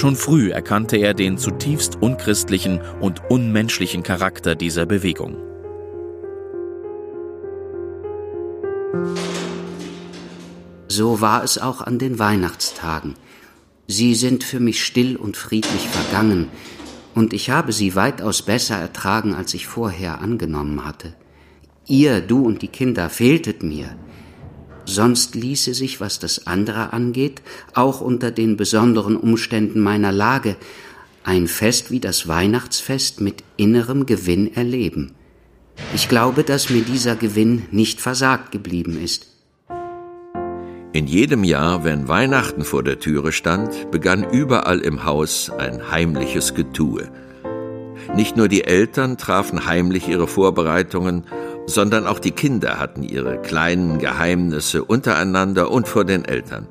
Schon früh erkannte er den zutiefst unchristlichen und unmenschlichen Charakter dieser Bewegung. So war es auch an den Weihnachtstagen. Sie sind für mich still und friedlich vergangen, und ich habe sie weitaus besser ertragen, als ich vorher angenommen hatte. Ihr, du und die Kinder fehltet mir. Sonst ließe sich, was das andere angeht, auch unter den besonderen Umständen meiner Lage, ein Fest wie das Weihnachtsfest mit innerem Gewinn erleben. Ich glaube, dass mir dieser Gewinn nicht versagt geblieben ist. In jedem Jahr, wenn Weihnachten vor der Türe stand, begann überall im Haus ein heimliches Getue. Nicht nur die Eltern trafen heimlich ihre Vorbereitungen, sondern auch die Kinder hatten ihre kleinen Geheimnisse untereinander und vor den Eltern.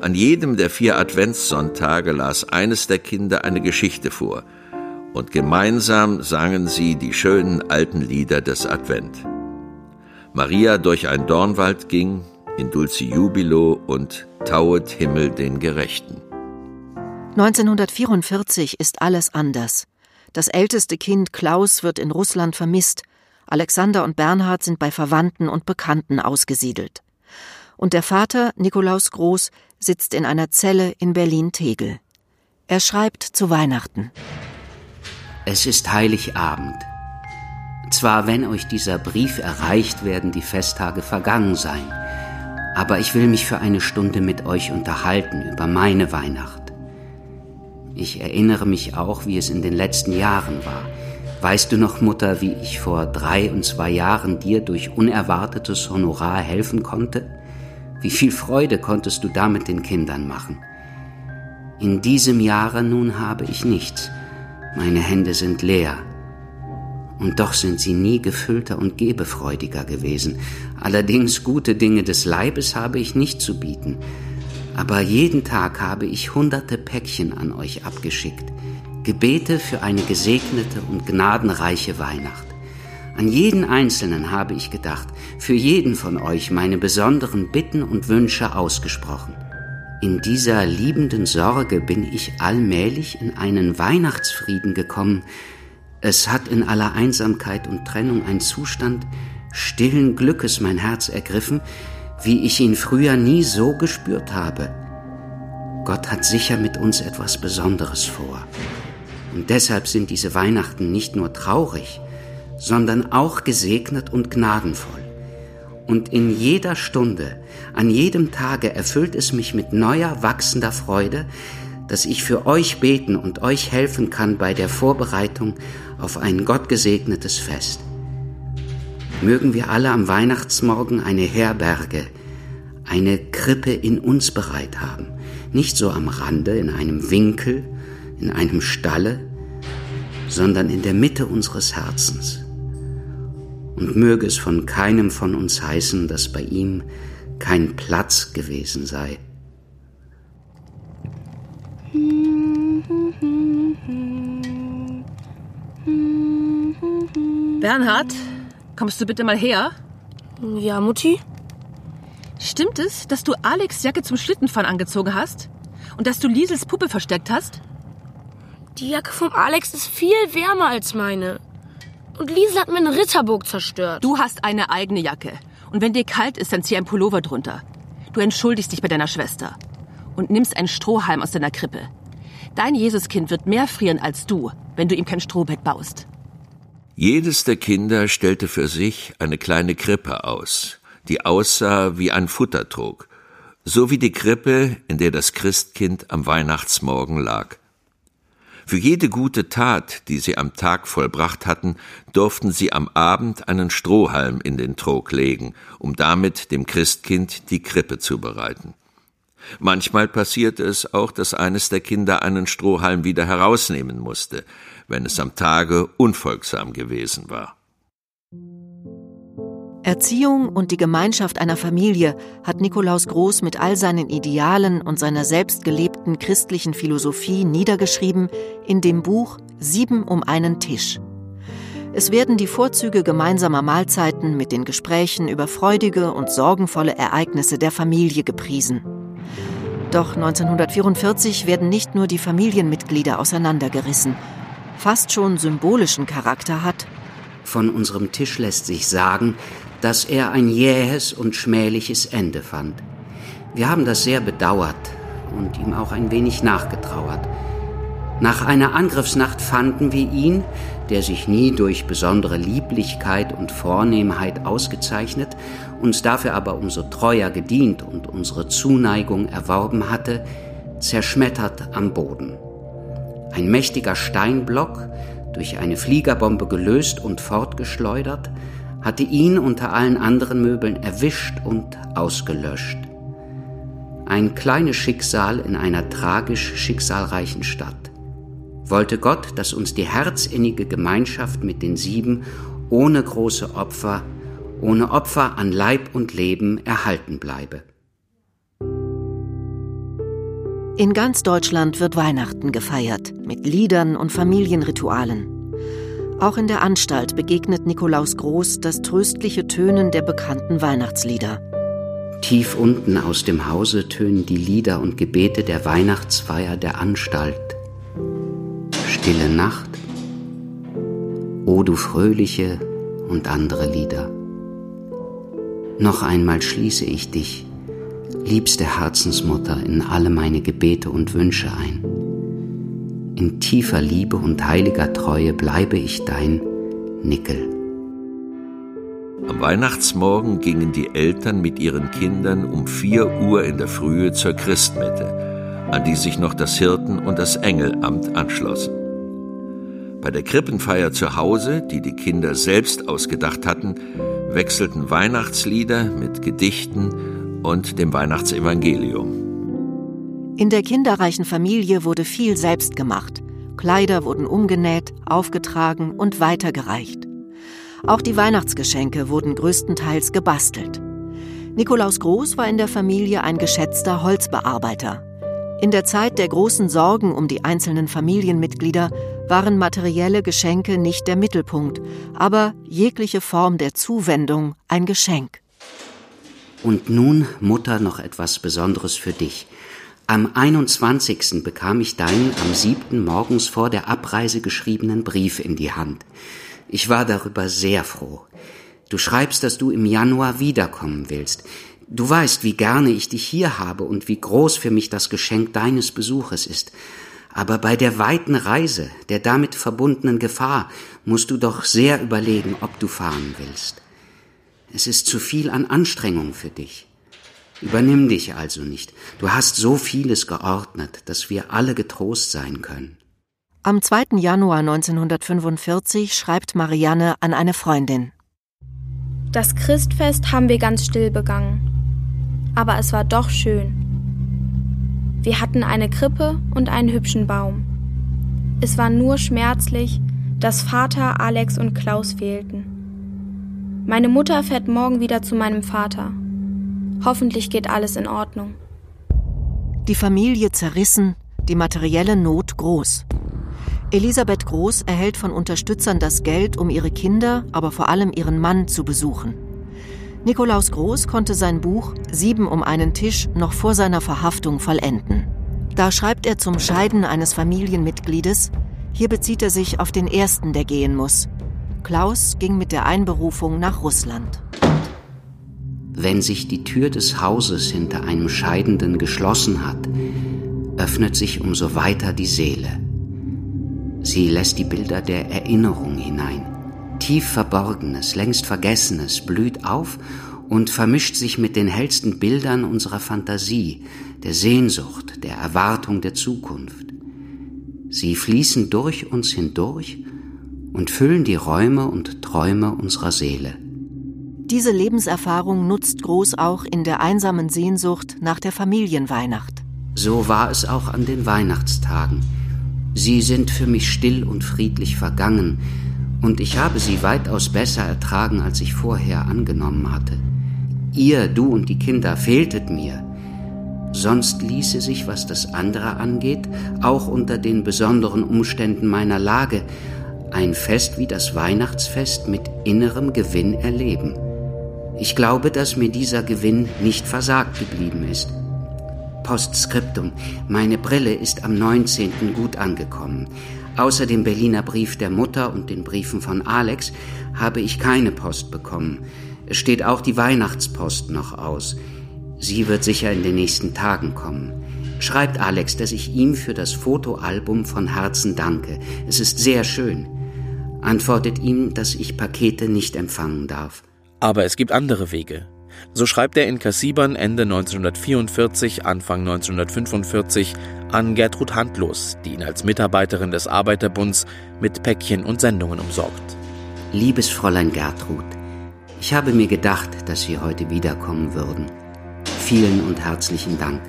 An jedem der vier Adventssonntage las eines der Kinder eine Geschichte vor, und gemeinsam sangen sie die schönen alten Lieder des Advent. Maria durch ein Dornwald ging, in Dulci Jubilo und Tauet Himmel den Gerechten. 1944 ist alles anders. Das älteste Kind Klaus wird in Russland vermisst. Alexander und Bernhard sind bei Verwandten und Bekannten ausgesiedelt. Und der Vater, Nikolaus Groß, sitzt in einer Zelle in Berlin-Tegel. Er schreibt zu Weihnachten. Es ist Heiligabend. Zwar, wenn euch dieser Brief erreicht, werden die Festtage vergangen sein, aber ich will mich für eine Stunde mit euch unterhalten über meine Weihnacht. Ich erinnere mich auch, wie es in den letzten Jahren war. Weißt du noch, Mutter, wie ich vor drei und zwei Jahren dir durch unerwartetes Honorar helfen konnte? Wie viel Freude konntest du damit den Kindern machen? In diesem Jahre nun habe ich nichts. Meine Hände sind leer. Und doch sind sie nie gefüllter und gebefreudiger gewesen. Allerdings gute Dinge des Leibes habe ich nicht zu bieten. Aber jeden Tag habe ich hunderte Päckchen an euch abgeschickt. Gebete für eine gesegnete und gnadenreiche Weihnacht. An jeden Einzelnen habe ich gedacht, für jeden von euch meine besonderen Bitten und Wünsche ausgesprochen. In dieser liebenden Sorge bin ich allmählich in einen Weihnachtsfrieden gekommen. Es hat in aller Einsamkeit und Trennung ein Zustand stillen Glückes mein Herz ergriffen, wie ich ihn früher nie so gespürt habe. Gott hat sicher mit uns etwas Besonderes vor. Und deshalb sind diese Weihnachten nicht nur traurig, sondern auch gesegnet und gnadenvoll. Und in jeder Stunde an jedem Tage erfüllt es mich mit neuer, wachsender Freude, dass ich für euch beten und euch helfen kann bei der Vorbereitung auf ein gottgesegnetes Fest. Mögen wir alle am Weihnachtsmorgen eine Herberge, eine Krippe in uns bereit haben, nicht so am Rande, in einem Winkel, in einem Stalle, sondern in der Mitte unseres Herzens. Und möge es von keinem von uns heißen, dass bei ihm kein Platz gewesen sei. Bernhard, kommst du bitte mal her? Ja, Mutti? Stimmt es, dass du Alex Jacke zum Schlittenfahren angezogen hast? Und dass du Liesels Puppe versteckt hast? Die Jacke vom Alex ist viel wärmer als meine. Und Liesel hat mir eine Ritterburg zerstört. Du hast eine eigene Jacke. Und wenn dir kalt ist, dann zieh ein Pullover drunter. Du entschuldigst dich bei deiner Schwester. Und nimmst einen Strohhalm aus deiner Krippe. Dein Jesuskind wird mehr frieren als du, wenn du ihm kein Strohbett baust. Jedes der Kinder stellte für sich eine kleine Krippe aus, die aussah wie ein Futtertrog, so wie die Krippe, in der das Christkind am Weihnachtsmorgen lag. Für jede gute Tat, die sie am Tag vollbracht hatten, durften sie am Abend einen Strohhalm in den Trog legen, um damit dem Christkind die Krippe zu bereiten. Manchmal passierte es auch, dass eines der Kinder einen Strohhalm wieder herausnehmen musste, wenn es am Tage unfolgsam gewesen war. Erziehung und die Gemeinschaft einer Familie hat Nikolaus Groß mit all seinen Idealen und seiner selbst gelebten christlichen Philosophie niedergeschrieben in dem Buch Sieben um einen Tisch. Es werden die Vorzüge gemeinsamer Mahlzeiten mit den Gesprächen über freudige und sorgenvolle Ereignisse der Familie gepriesen. Doch 1944 werden nicht nur die Familienmitglieder auseinandergerissen. Fast schon symbolischen Charakter hat. Von unserem Tisch lässt sich sagen, dass er ein jähes und schmähliches Ende fand. Wir haben das sehr bedauert und ihm auch ein wenig nachgetrauert. Nach einer Angriffsnacht fanden wir ihn, der sich nie durch besondere Lieblichkeit und Vornehmheit ausgezeichnet, uns dafür aber umso treuer gedient und unsere Zuneigung erworben hatte, zerschmettert am Boden. Ein mächtiger Steinblock, durch eine Fliegerbombe gelöst und fortgeschleudert, hatte ihn unter allen anderen Möbeln erwischt und ausgelöscht. Ein kleines Schicksal in einer tragisch schicksalreichen Stadt. Wollte Gott, dass uns die herzinnige Gemeinschaft mit den sieben ohne große Opfer, ohne Opfer an Leib und Leben erhalten bleibe. In ganz Deutschland wird Weihnachten gefeiert, mit Liedern und Familienritualen. Auch in der Anstalt begegnet Nikolaus Groß das tröstliche Tönen der bekannten Weihnachtslieder. Tief unten aus dem Hause tönen die Lieder und Gebete der Weihnachtsfeier der Anstalt. Stille Nacht, O du fröhliche und andere Lieder. Noch einmal schließe ich dich, liebste Herzensmutter, in alle meine Gebete und Wünsche ein. In tiefer Liebe und heiliger Treue bleibe ich dein Nickel. Am Weihnachtsmorgen gingen die Eltern mit ihren Kindern um vier Uhr in der Frühe zur Christmette, an die sich noch das Hirten- und das Engelamt anschlossen. Bei der Krippenfeier zu Hause, die die Kinder selbst ausgedacht hatten, wechselten Weihnachtslieder mit Gedichten und dem Weihnachtsevangelium. In der kinderreichen Familie wurde viel selbst gemacht. Kleider wurden umgenäht, aufgetragen und weitergereicht. Auch die Weihnachtsgeschenke wurden größtenteils gebastelt. Nikolaus Groß war in der Familie ein geschätzter Holzbearbeiter. In der Zeit der großen Sorgen um die einzelnen Familienmitglieder waren materielle Geschenke nicht der Mittelpunkt, aber jegliche Form der Zuwendung ein Geschenk. Und nun, Mutter, noch etwas Besonderes für dich. Am 21. bekam ich deinen am 7. morgens vor der Abreise geschriebenen Brief in die Hand. Ich war darüber sehr froh. Du schreibst, dass du im Januar wiederkommen willst. Du weißt, wie gerne ich dich hier habe und wie groß für mich das Geschenk deines Besuches ist. Aber bei der weiten Reise, der damit verbundenen Gefahr, musst du doch sehr überlegen, ob du fahren willst. Es ist zu viel an Anstrengung für dich. Übernimm dich also nicht. Du hast so vieles geordnet, dass wir alle getrost sein können. Am 2. Januar 1945 schreibt Marianne an eine Freundin. Das Christfest haben wir ganz still begangen. Aber es war doch schön. Wir hatten eine Krippe und einen hübschen Baum. Es war nur schmerzlich, dass Vater, Alex und Klaus fehlten. Meine Mutter fährt morgen wieder zu meinem Vater. Hoffentlich geht alles in Ordnung. Die Familie zerrissen, die materielle Not groß. Elisabeth Groß erhält von Unterstützern das Geld, um ihre Kinder, aber vor allem ihren Mann zu besuchen. Nikolaus Groß konnte sein Buch Sieben um einen Tisch noch vor seiner Verhaftung vollenden. Da schreibt er zum Scheiden eines Familienmitgliedes, hier bezieht er sich auf den ersten, der gehen muss. Klaus ging mit der Einberufung nach Russland. Wenn sich die Tür des Hauses hinter einem Scheidenden geschlossen hat, öffnet sich umso weiter die Seele. Sie lässt die Bilder der Erinnerung hinein. Tief Verborgenes, längst Vergessenes blüht auf und vermischt sich mit den hellsten Bildern unserer Fantasie, der Sehnsucht, der Erwartung der Zukunft. Sie fließen durch uns hindurch und füllen die Räume und Träume unserer Seele. Diese Lebenserfahrung nutzt Groß auch in der einsamen Sehnsucht nach der Familienweihnacht. So war es auch an den Weihnachtstagen. Sie sind für mich still und friedlich vergangen, und ich habe sie weitaus besser ertragen, als ich vorher angenommen hatte. Ihr, du und die Kinder fehltet mir. Sonst ließe sich, was das andere angeht, auch unter den besonderen Umständen meiner Lage, ein Fest wie das Weihnachtsfest mit innerem Gewinn erleben. Ich glaube, dass mir dieser Gewinn nicht versagt geblieben ist. Postskriptum. Meine Brille ist am 19. gut angekommen. Außer dem Berliner Brief der Mutter und den Briefen von Alex habe ich keine Post bekommen. Es steht auch die Weihnachtspost noch aus. Sie wird sicher in den nächsten Tagen kommen. Schreibt Alex, dass ich ihm für das Fotoalbum von Herzen danke. Es ist sehr schön. Antwortet ihm, dass ich Pakete nicht empfangen darf. Aber es gibt andere Wege. So schreibt er in Kassibern Ende 1944, Anfang 1945 an Gertrud Handlos, die ihn als Mitarbeiterin des Arbeiterbunds mit Päckchen und Sendungen umsorgt. Liebes Fräulein Gertrud, ich habe mir gedacht, dass Sie heute wiederkommen würden. Vielen und herzlichen Dank.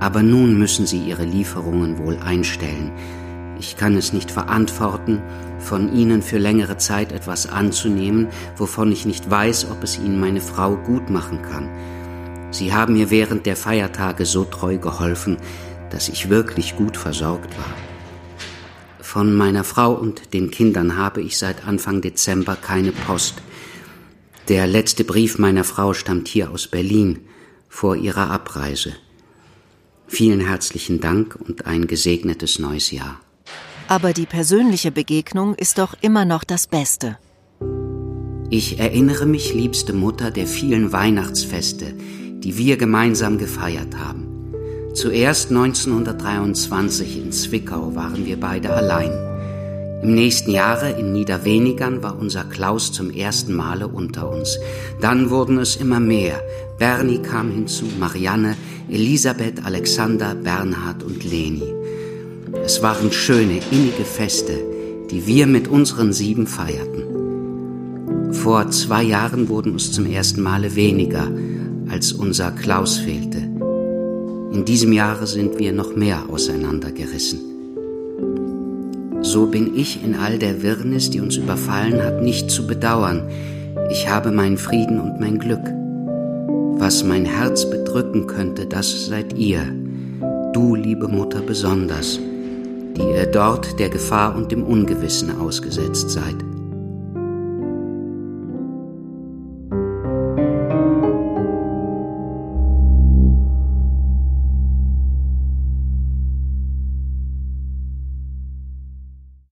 Aber nun müssen Sie Ihre Lieferungen wohl einstellen. Ich kann es nicht verantworten, von Ihnen für längere Zeit etwas anzunehmen, wovon ich nicht weiß, ob es Ihnen meine Frau gut machen kann. Sie haben mir während der Feiertage so treu geholfen, dass ich wirklich gut versorgt war. Von meiner Frau und den Kindern habe ich seit Anfang Dezember keine Post. Der letzte Brief meiner Frau stammt hier aus Berlin vor ihrer Abreise. Vielen herzlichen Dank und ein gesegnetes neues Jahr. Aber die persönliche Begegnung ist doch immer noch das Beste. Ich erinnere mich, liebste Mutter, der vielen Weihnachtsfeste, die wir gemeinsam gefeiert haben. Zuerst 1923 in Zwickau waren wir beide allein. Im nächsten Jahre in Niederwenigern war unser Klaus zum ersten Male unter uns. Dann wurden es immer mehr. Bernie kam hinzu, Marianne, Elisabeth, Alexander, Bernhard und Leni. Es waren schöne, innige Feste, die wir mit unseren sieben feierten. Vor zwei Jahren wurden es zum ersten Male weniger, als unser Klaus fehlte. In diesem Jahre sind wir noch mehr auseinandergerissen. So bin ich in all der Wirrnis, die uns überfallen hat, nicht zu bedauern. Ich habe meinen Frieden und mein Glück. Was mein Herz bedrücken könnte, das seid ihr. Du, liebe Mutter, besonders die ihr dort der Gefahr und dem Ungewissen ausgesetzt seid.